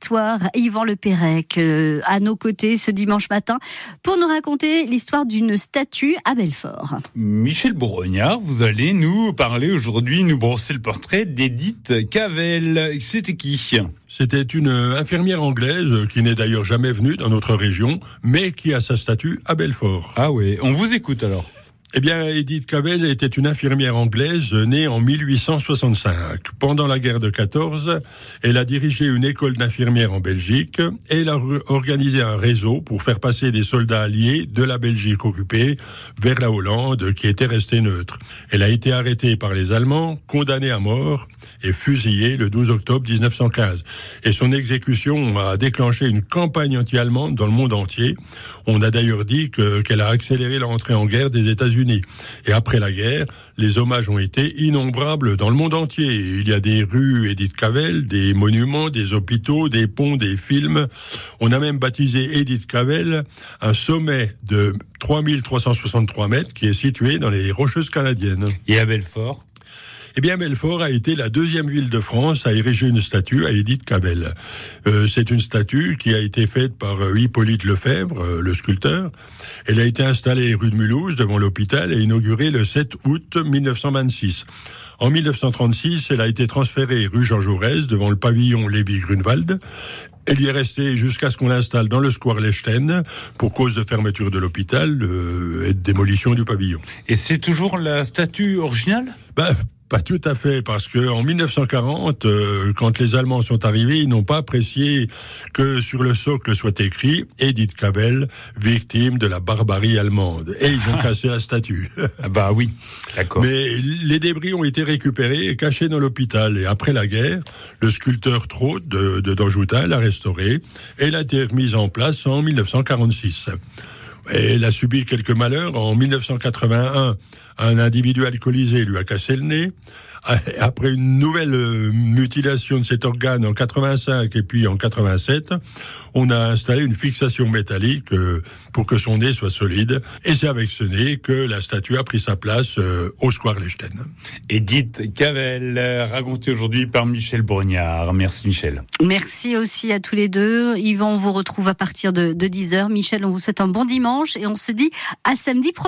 histoire. Yvan Le Pérec, euh, à nos côtés ce dimanche matin, pour nous raconter l'histoire d'une statue à Belfort. Michel Bourgognard, vous allez nous parler aujourd'hui, nous brosser le portrait d'Edith Cavell. C'était qui? C'était une infirmière anglaise qui n'est d'ailleurs jamais venue dans notre région, mais qui a sa statue à Belfort. Ah oui, on vous écoute alors. Eh bien, Edith Cavell était une infirmière anglaise née en 1865. Pendant la guerre de 14, elle a dirigé une école d'infirmières en Belgique et elle a organisé un réseau pour faire passer des soldats alliés de la Belgique occupée vers la Hollande qui était restée neutre. Elle a été arrêtée par les Allemands, condamnée à mort et fusillée le 12 octobre 1915. Et son exécution a déclenché une campagne anti-allemande dans le monde entier. On a d'ailleurs dit qu'elle a accéléré l'entrée en guerre des États-Unis. Et après la guerre, les hommages ont été innombrables dans le monde entier. Il y a des rues Edith Cavell, des monuments, des hôpitaux, des ponts, des films. On a même baptisé Edith Cavell un sommet de 3363 mètres qui est situé dans les Rocheuses canadiennes. Et à Belfort eh bien, Belfort a été la deuxième ville de France à ériger une statue à Edith Cavell. Euh, c'est une statue qui a été faite par euh, Hippolyte Lefebvre, euh, le sculpteur. Elle a été installée rue de Mulhouse devant l'hôpital et inaugurée le 7 août 1926. En 1936, elle a été transférée rue Jean Jaurès devant le pavillon Lévy-Grunewald. Elle y est restée jusqu'à ce qu'on l'installe dans le square Lechten pour cause de fermeture de l'hôpital et de démolition du pavillon. Et c'est toujours la statue originale? Ben, pas tout à fait, parce que en 1940, euh, quand les Allemands sont arrivés, ils n'ont pas apprécié que sur le socle soit écrit Edith Cavell, victime de la barbarie allemande, et ils ont cassé la statue. Ah bah oui, d'accord. Mais les débris ont été récupérés et cachés dans l'hôpital. Et après la guerre, le sculpteur Trot de, de Danjoutin l'a restaurée et elle a été remise en place en 1946. Elle a subi quelques malheurs. En 1981, un individu alcoolisé lui a cassé le nez. Après une nouvelle euh, mutilation de cet organe en 85 et puis en 87, on a installé une fixation métallique euh, pour que son nez soit solide. Et c'est avec ce nez que la statue a pris sa place euh, au Square Lechten. Edith Cavell, racontée aujourd'hui par Michel Brognard. Merci Michel. Merci aussi à tous les deux. Yvan, on vous retrouve à partir de, de 10h. Michel, on vous souhaite un bon dimanche et on se dit à samedi prochain.